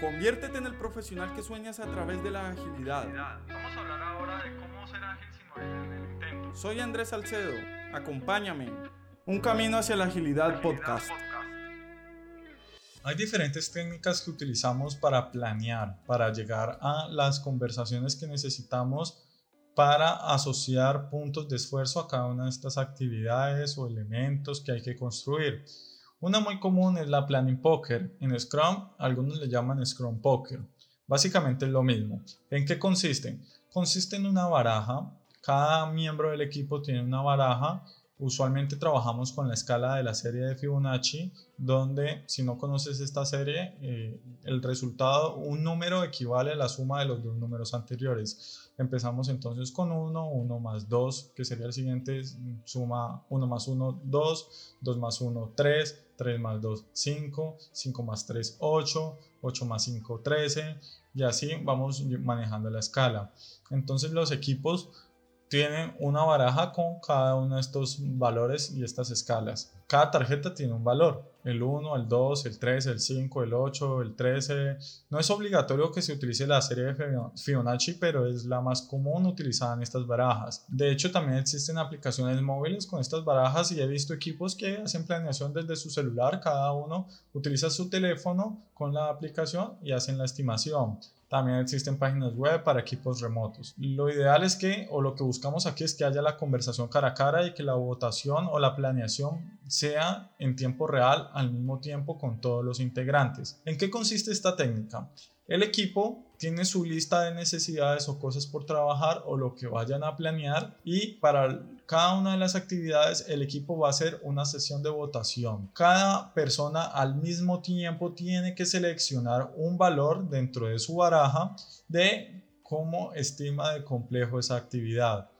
Conviértete en el profesional que sueñas a través de la agilidad. Vamos a hablar ahora de cómo ser ágil sin morir en el intento. Soy Andrés Salcedo. Acompáñame. Un camino hacia la agilidad podcast. Hay diferentes técnicas que utilizamos para planear, para llegar a las conversaciones que necesitamos para asociar puntos de esfuerzo a cada una de estas actividades o elementos que hay que construir. Una muy común es la Planning Poker. En Scrum, algunos le llaman Scrum Poker. Básicamente es lo mismo. ¿En qué consiste? Consiste en una baraja. Cada miembro del equipo tiene una baraja Usualmente trabajamos con la escala de la serie de Fibonacci, donde si no conoces esta serie, eh, el resultado, un número equivale a la suma de los dos números anteriores. Empezamos entonces con 1, 1 más 2, que sería el siguiente, suma 1 más 1, 2, 2 más 1, 3, 3 más 2, 5, 5 más 3, 8, 8 más 5, 13, y así vamos manejando la escala. Entonces los equipos tienen una baraja con cada uno de estos valores y estas escalas. Cada tarjeta tiene un valor, el 1, el 2, el 3, el 5, el 8, el 13. No es obligatorio que se utilice la serie de Fibonacci, pero es la más común utilizada en estas barajas. De hecho, también existen aplicaciones móviles con estas barajas y he visto equipos que hacen planeación desde su celular. Cada uno utiliza su teléfono con la aplicación y hacen la estimación. También existen páginas web para equipos remotos. Lo ideal es que, o lo que buscamos aquí es que haya la conversación cara a cara y que la votación o la planeación sea en tiempo real al mismo tiempo con todos los integrantes. ¿En qué consiste esta técnica? El equipo tiene su lista de necesidades o cosas por trabajar o lo que vayan a planear y para cada una de las actividades el equipo va a hacer una sesión de votación. Cada persona al mismo tiempo tiene que seleccionar un valor dentro de su baraja de cómo estima de complejo esa actividad.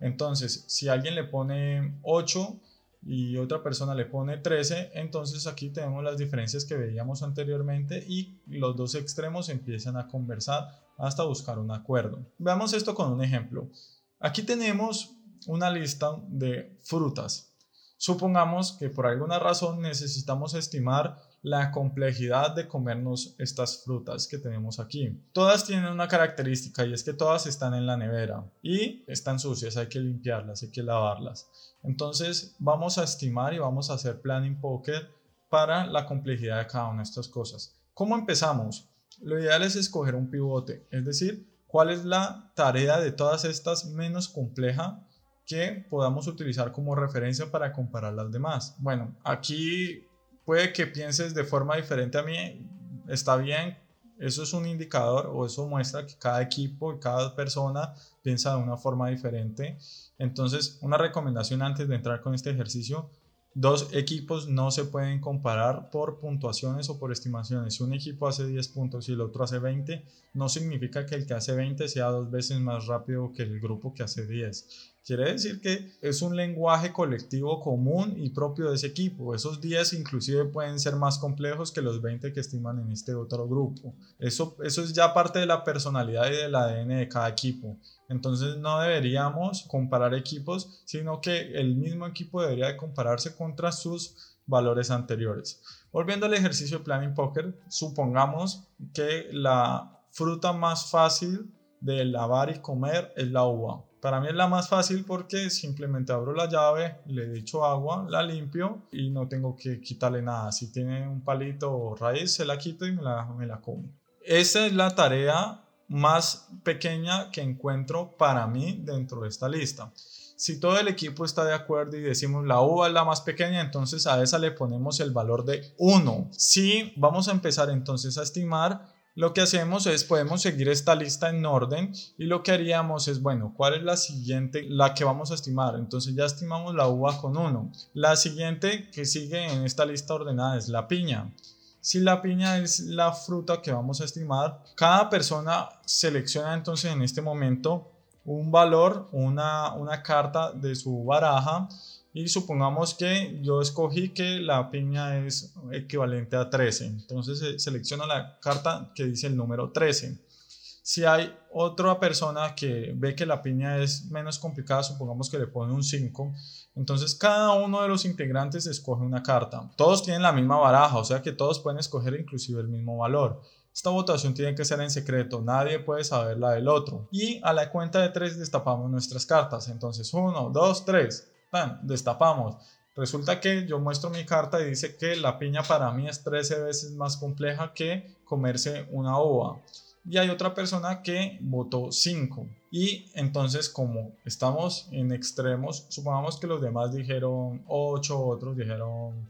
Entonces, si alguien le pone 8, y otra persona le pone 13, entonces aquí tenemos las diferencias que veíamos anteriormente y los dos extremos empiezan a conversar hasta buscar un acuerdo. Veamos esto con un ejemplo. Aquí tenemos una lista de frutas. Supongamos que por alguna razón necesitamos estimar la complejidad de comernos estas frutas que tenemos aquí. Todas tienen una característica y es que todas están en la nevera y están sucias, hay que limpiarlas, hay que lavarlas. Entonces vamos a estimar y vamos a hacer planning poker para la complejidad de cada una de estas cosas. ¿Cómo empezamos? Lo ideal es escoger un pivote, es decir, cuál es la tarea de todas estas menos compleja que podamos utilizar como referencia para comparar las demás. Bueno, aquí puede que pienses de forma diferente a mí, está bien, eso es un indicador o eso muestra que cada equipo y cada persona piensa de una forma diferente. Entonces, una recomendación antes de entrar con este ejercicio, dos equipos no se pueden comparar por puntuaciones o por estimaciones. Si un equipo hace 10 puntos y el otro hace 20, no significa que el que hace 20 sea dos veces más rápido que el grupo que hace 10. Quiere decir que es un lenguaje colectivo común y propio de ese equipo. Esos 10 inclusive pueden ser más complejos que los 20 que estiman en este otro grupo. Eso, eso es ya parte de la personalidad y del ADN de cada equipo. Entonces no deberíamos comparar equipos, sino que el mismo equipo debería de compararse contra sus valores anteriores. Volviendo al ejercicio de Planning Poker, supongamos que la fruta más fácil de lavar y comer es la uva. Para mí es la más fácil porque simplemente abro la llave, le echo agua, la limpio y no tengo que quitarle nada. Si tiene un palito o raíz, se la quito y me la, me la como. Esa es la tarea más pequeña que encuentro para mí dentro de esta lista. Si todo el equipo está de acuerdo y decimos la uva es la más pequeña, entonces a esa le ponemos el valor de 1. Si vamos a empezar entonces a estimar lo que hacemos es, podemos seguir esta lista en orden y lo que haríamos es, bueno, ¿cuál es la siguiente, la que vamos a estimar? Entonces ya estimamos la uva con 1. La siguiente que sigue en esta lista ordenada es la piña. Si la piña es la fruta que vamos a estimar, cada persona selecciona entonces en este momento un valor, una, una carta de su baraja y supongamos que yo escogí que la piña es equivalente a 13. Entonces selecciono la carta que dice el número 13. Si hay otra persona que ve que la piña es menos complicada, supongamos que le pone un 5, entonces cada uno de los integrantes escoge una carta. Todos tienen la misma baraja, o sea que todos pueden escoger inclusive el mismo valor. Esta votación tiene que ser en secreto, nadie puede saber la del otro. Y a la cuenta de 3 destapamos nuestras cartas. Entonces 1, 2, 3, destapamos. Resulta que yo muestro mi carta y dice que la piña para mí es 13 veces más compleja que comerse una uva y hay otra persona que votó 5. Y entonces como estamos en extremos, supongamos que los demás dijeron 8, otros dijeron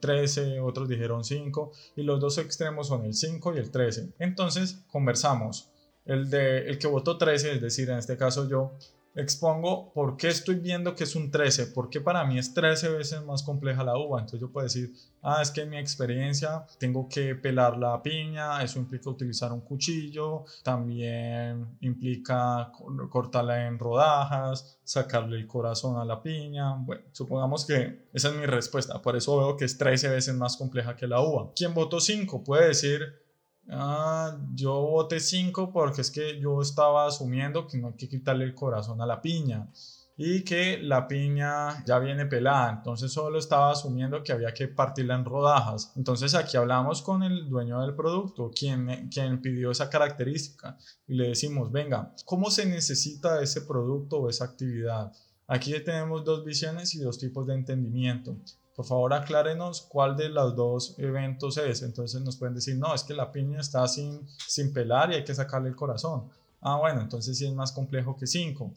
13, eh, otros dijeron 5 y los dos extremos son el 5 y el 13. Entonces conversamos. El, de, el que votó 13, es decir, en este caso yo, expongo por qué estoy viendo que es un 13, por qué para mí es 13 veces más compleja la uva. Entonces yo puedo decir, ah, es que en mi experiencia tengo que pelar la piña, eso implica utilizar un cuchillo, también implica cortarla en rodajas, sacarle el corazón a la piña. Bueno, supongamos que esa es mi respuesta, por eso veo que es 13 veces más compleja que la uva. ¿Quién votó 5? Puede decir, Ah, yo voté 5 porque es que yo estaba asumiendo que no hay que quitarle el corazón a la piña y que la piña ya viene pelada, entonces solo estaba asumiendo que había que partirla en rodajas. Entonces aquí hablamos con el dueño del producto, quien, quien pidió esa característica, y le decimos, venga, ¿cómo se necesita ese producto o esa actividad? Aquí tenemos dos visiones y dos tipos de entendimiento por favor aclárenos cuál de los dos eventos es. Entonces nos pueden decir, no, es que la piña está sin, sin pelar y hay que sacarle el corazón. Ah, bueno, entonces sí es más complejo que cinco.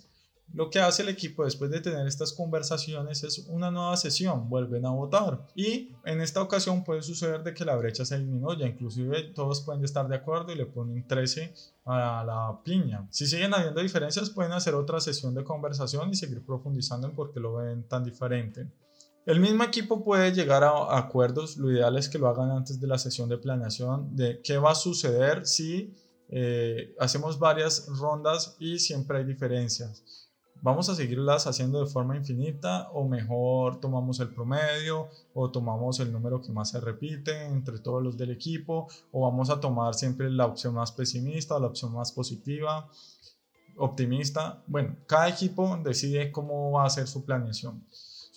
Lo que hace el equipo después de tener estas conversaciones es una nueva sesión, vuelven a votar y en esta ocasión puede suceder de que la brecha se disminuya, inclusive todos pueden estar de acuerdo y le ponen 13 a la piña. Si siguen habiendo diferencias pueden hacer otra sesión de conversación y seguir profundizando en por qué lo ven tan diferente. El mismo equipo puede llegar a acuerdos, lo ideal es que lo hagan antes de la sesión de planeación de qué va a suceder si eh, hacemos varias rondas y siempre hay diferencias. ¿Vamos a seguirlas haciendo de forma infinita o mejor tomamos el promedio o tomamos el número que más se repite entre todos los del equipo o vamos a tomar siempre la opción más pesimista o la opción más positiva, optimista? Bueno, cada equipo decide cómo va a hacer su planeación.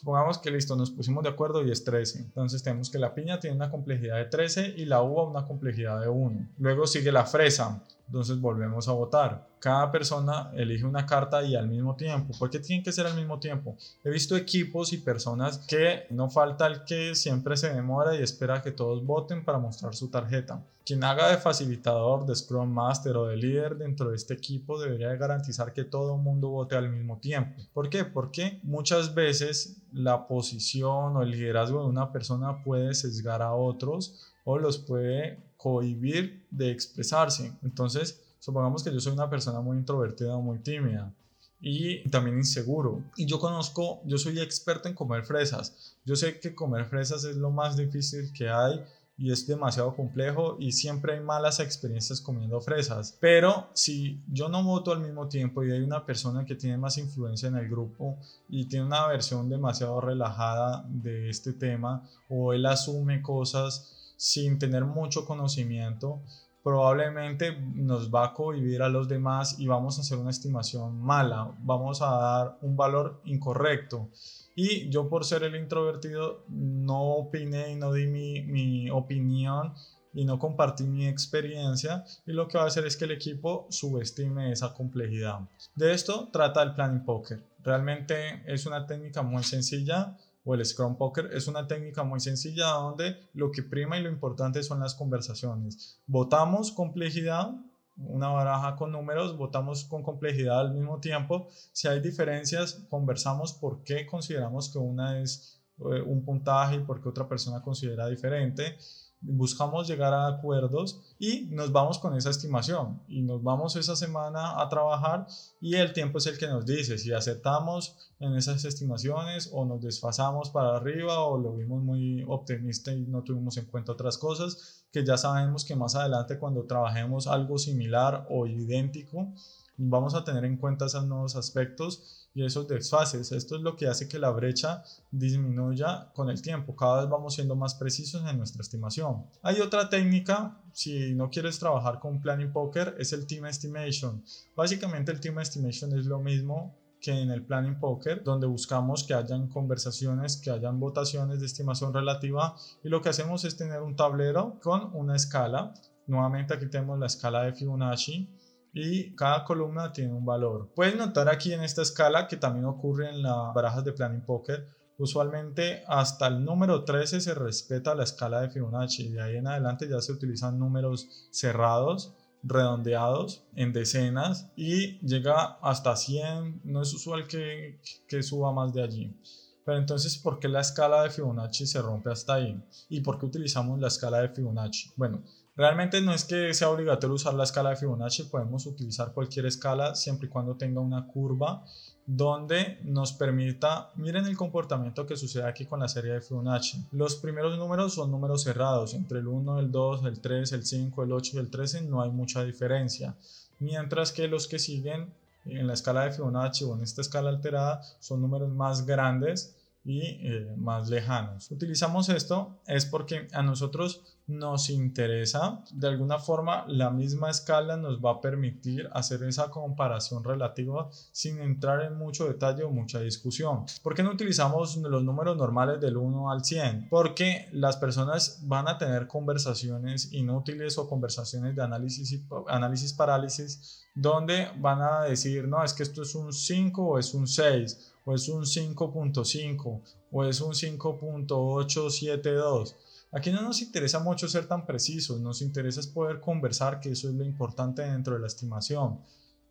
Supongamos que listo, nos pusimos de acuerdo y es 13. Entonces tenemos que la piña tiene una complejidad de 13 y la uva una complejidad de 1. Luego sigue la fresa. Entonces volvemos a votar. Cada persona elige una carta y al mismo tiempo. ¿Por qué tienen que ser al mismo tiempo? He visto equipos y personas que no falta el que siempre se demora y espera que todos voten para mostrar su tarjeta. Quien haga de facilitador, de Scrum Master o de líder dentro de este equipo debería garantizar que todo el mundo vote al mismo tiempo. ¿Por qué? Porque muchas veces la posición o el liderazgo de una persona puede sesgar a otros o los puede cohibir de expresarse. Entonces, supongamos que yo soy una persona muy introvertida o muy tímida y también inseguro. Y yo conozco, yo soy experto en comer fresas. Yo sé que comer fresas es lo más difícil que hay y es demasiado complejo y siempre hay malas experiencias comiendo fresas. Pero si yo no voto al mismo tiempo y hay una persona que tiene más influencia en el grupo y tiene una versión demasiado relajada de este tema o él asume cosas sin tener mucho conocimiento, probablemente nos va a cohibir a los demás y vamos a hacer una estimación mala, vamos a dar un valor incorrecto. Y yo por ser el introvertido no opiné y no di mi, mi opinión y no compartí mi experiencia y lo que va a hacer es que el equipo subestime esa complejidad. De esto trata el planning poker. Realmente es una técnica muy sencilla o el Scrum Poker es una técnica muy sencilla donde lo que prima y lo importante son las conversaciones. Votamos complejidad, una baraja con números, votamos con complejidad al mismo tiempo. Si hay diferencias, conversamos por qué consideramos que una es eh, un puntaje y por qué otra persona considera diferente. Buscamos llegar a acuerdos y nos vamos con esa estimación y nos vamos esa semana a trabajar y el tiempo es el que nos dice si aceptamos en esas estimaciones o nos desfasamos para arriba o lo vimos muy optimista y no tuvimos en cuenta otras cosas que ya sabemos que más adelante cuando trabajemos algo similar o idéntico vamos a tener en cuenta esos nuevos aspectos y esos desfases. Esto es lo que hace que la brecha disminuya con el tiempo. Cada vez vamos siendo más precisos en nuestra estimación. Hay otra técnica, si no quieres trabajar con Planning Poker, es el Team Estimation. Básicamente el Team Estimation es lo mismo que en el Planning Poker, donde buscamos que hayan conversaciones, que hayan votaciones de estimación relativa y lo que hacemos es tener un tablero con una escala. Nuevamente aquí tenemos la escala de Fibonacci y cada columna tiene un valor. Puedes notar aquí en esta escala que también ocurre en las barajas de Planning Poker. Usualmente hasta el número 13 se respeta la escala de Fibonacci de ahí en adelante ya se utilizan números cerrados redondeados en decenas y llega hasta 100. No es usual que, que suba más de allí. Pero entonces, ¿por qué la escala de Fibonacci se rompe hasta ahí? ¿Y por qué utilizamos la escala de Fibonacci? Bueno, realmente no es que sea obligatorio usar la escala de Fibonacci, podemos utilizar cualquier escala siempre y cuando tenga una curva donde nos permita, miren el comportamiento que sucede aquí con la serie de Fibonacci. Los primeros números son números cerrados, entre el 1, el 2, el 3, el 5, el 8 y el 13 no hay mucha diferencia, mientras que los que siguen en la escala de Fibonacci o en esta escala alterada son números más grandes y eh, más lejanos. Utilizamos esto es porque a nosotros nos interesa, de alguna forma la misma escala nos va a permitir hacer esa comparación relativa sin entrar en mucho detalle o mucha discusión. ¿Por qué no utilizamos los números normales del 1 al 100? Porque las personas van a tener conversaciones inútiles o conversaciones de análisis y análisis parálisis donde van a decir, no, es que esto es un 5 o es un 6 o es un 5.5 o es un 5.872. Aquí no nos interesa mucho ser tan precisos, nos interesa es poder conversar, que eso es lo importante dentro de la estimación.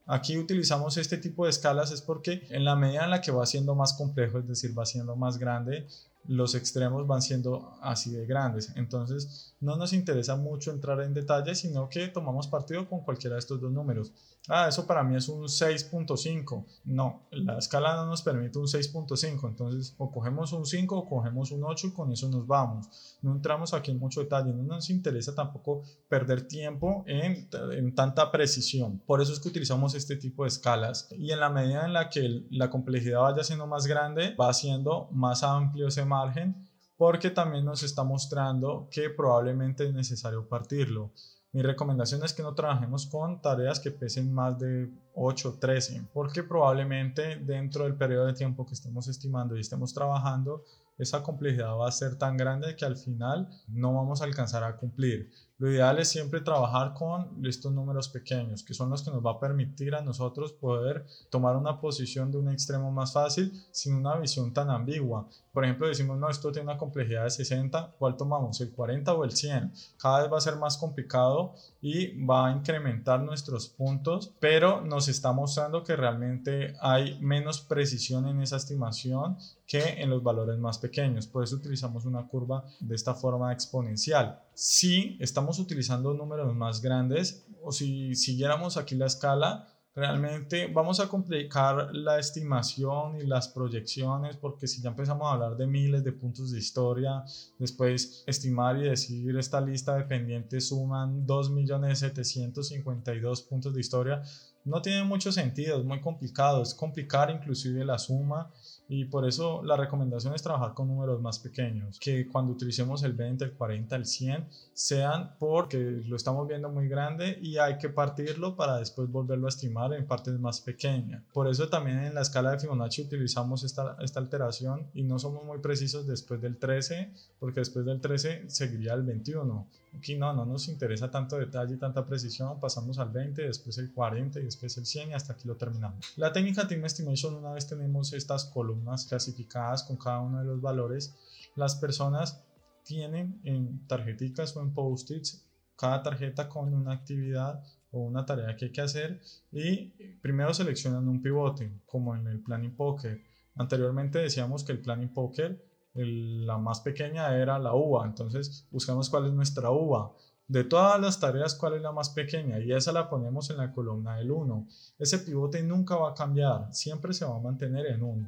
Aquí utilizamos este tipo de escalas es porque en la medida en la que va siendo más complejo, es decir, va siendo más grande, los extremos van siendo así de grandes. Entonces, no nos interesa mucho entrar en detalle, sino que tomamos partido con cualquiera de estos dos números. Ah, eso para mí es un 6.5. No, la escala no nos permite un 6.5. Entonces, o cogemos un 5 o cogemos un 8 y con eso nos vamos. No entramos aquí en mucho detalle. No nos interesa tampoco perder tiempo en, en tanta precisión. Por eso es que utilizamos este tipo de escalas. Y en la medida en la que la complejidad vaya siendo más grande, va siendo más amplio ese margen porque también nos está mostrando que probablemente es necesario partirlo. Mi recomendación es que no trabajemos con tareas que pesen más de 8 o 13, porque probablemente dentro del periodo de tiempo que estemos estimando y estemos trabajando, esa complejidad va a ser tan grande que al final no vamos a alcanzar a cumplir. Lo ideal es siempre trabajar con estos números pequeños, que son los que nos va a permitir a nosotros poder tomar una posición de un extremo más fácil sin una visión tan ambigua. Por ejemplo, decimos, no, esto tiene una complejidad de 60, ¿cuál tomamos? ¿El 40 o el 100? Cada vez va a ser más complicado y va a incrementar nuestros puntos, pero nos está mostrando que realmente hay menos precisión en esa estimación que en los valores más pequeños. Por eso utilizamos una curva de esta forma exponencial. Si estamos utilizando números más grandes o si siguiéramos aquí la escala, realmente vamos a complicar la estimación y las proyecciones porque si ya empezamos a hablar de miles de puntos de historia, después estimar y decir esta lista de pendientes suman 2.752 puntos de historia, no tiene mucho sentido, es muy complicado, es complicar inclusive la suma y por eso la recomendación es trabajar con números más pequeños, que cuando utilicemos el 20, el 40, el 100, sean porque lo estamos viendo muy grande y hay que partirlo para después volverlo a estimar en partes más pequeñas. Por eso también en la escala de Fibonacci utilizamos esta, esta alteración y no somos muy precisos después del 13, porque después del 13 seguiría el 21. Aquí no, no nos interesa tanto detalle y tanta precisión, pasamos al 20, después el 40 y después el 100 y hasta aquí lo terminamos. La técnica Team Estimation, una vez tenemos estas columnas clasificadas con cada uno de los valores, las personas tienen en tarjeticas o en post-its cada tarjeta con una actividad o una tarea que hay que hacer y primero seleccionan un pivote, como en el Planning Poker. Anteriormente decíamos que el Planning Poker la más pequeña era la uva, entonces buscamos cuál es nuestra uva. De todas las tareas, ¿cuál es la más pequeña? Y esa la ponemos en la columna del 1. Ese pivote nunca va a cambiar, siempre se va a mantener en 1.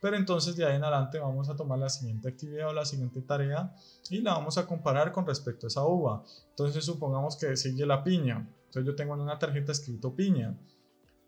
Pero entonces de ahí en adelante vamos a tomar la siguiente actividad o la siguiente tarea y la vamos a comparar con respecto a esa uva. Entonces supongamos que sigue la piña. Entonces yo tengo en una tarjeta escrito piña.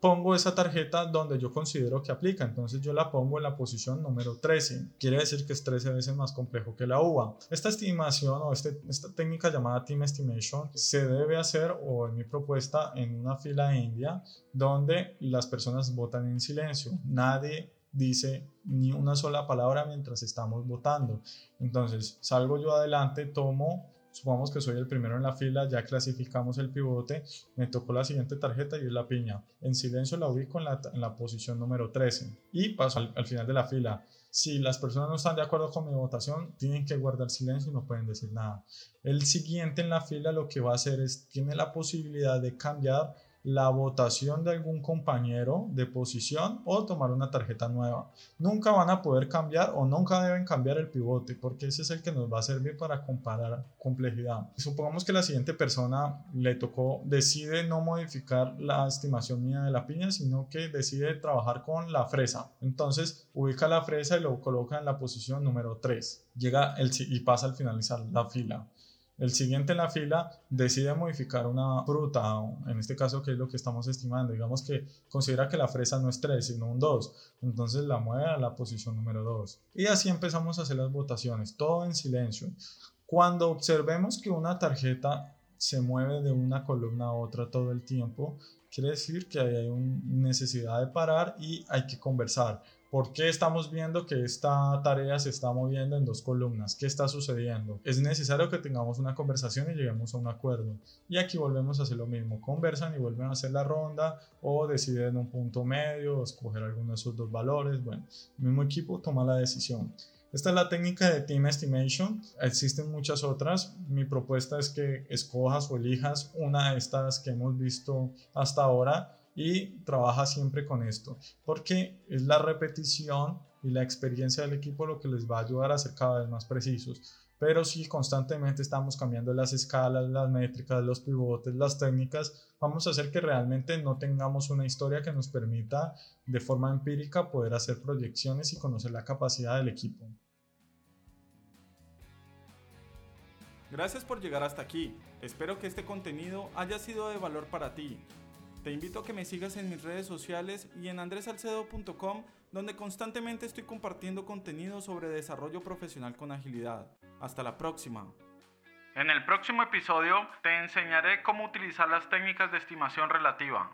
Pongo esa tarjeta donde yo considero que aplica. Entonces yo la pongo en la posición número 13. Quiere decir que es 13 veces más complejo que la uva. Esta estimación o este, esta técnica llamada Team Estimation se debe hacer o en mi propuesta en una fila india donde las personas votan en silencio. Nadie dice ni una sola palabra mientras estamos votando. Entonces salgo yo adelante, tomo Supongamos que soy el primero en la fila, ya clasificamos el pivote, me tocó la siguiente tarjeta y es la piña. En silencio la ubico en la, posición número 13 y paso al, final de la fila. Si las personas no están de acuerdo con mi votación, tienen que guardar silencio y no pueden decir nada. El siguiente en la fila lo que va a hacer es, tiene la posibilidad de cambiar la votación de algún compañero de posición o tomar una tarjeta nueva. Nunca van a poder cambiar o nunca deben cambiar el pivote porque ese es el que nos va a servir para comparar complejidad. Supongamos que la siguiente persona le tocó, decide no modificar la estimación mía de la piña, sino que decide trabajar con la fresa. Entonces ubica la fresa y lo coloca en la posición número 3. Llega el, y pasa al finalizar la fila. El siguiente en la fila decide modificar una fruta, en este caso que es lo que estamos estimando, digamos que considera que la fresa no es 3, sino un 2, entonces la mueve a la posición número 2. Y así empezamos a hacer las votaciones, todo en silencio. Cuando observemos que una tarjeta se mueve de una columna a otra todo el tiempo, quiere decir que hay una necesidad de parar y hay que conversar. ¿Por qué estamos viendo que esta tarea se está moviendo en dos columnas? ¿Qué está sucediendo? Es necesario que tengamos una conversación y lleguemos a un acuerdo. Y aquí volvemos a hacer lo mismo. Conversan y vuelven a hacer la ronda o deciden un punto medio o escoger alguno de esos dos valores. Bueno, el mismo equipo toma la decisión. Esta es la técnica de Team Estimation. Existen muchas otras. Mi propuesta es que escojas o elijas una de estas que hemos visto hasta ahora y trabaja siempre con esto, porque es la repetición y la experiencia del equipo lo que les va a ayudar a ser cada vez más precisos. Pero si constantemente estamos cambiando las escalas, las métricas, los pivotes, las técnicas, vamos a hacer que realmente no tengamos una historia que nos permita de forma empírica poder hacer proyecciones y conocer la capacidad del equipo. Gracias por llegar hasta aquí. Espero que este contenido haya sido de valor para ti. Te invito a que me sigas en mis redes sociales y en andresalcedo.com, donde constantemente estoy compartiendo contenido sobre desarrollo profesional con agilidad. Hasta la próxima. En el próximo episodio te enseñaré cómo utilizar las técnicas de estimación relativa.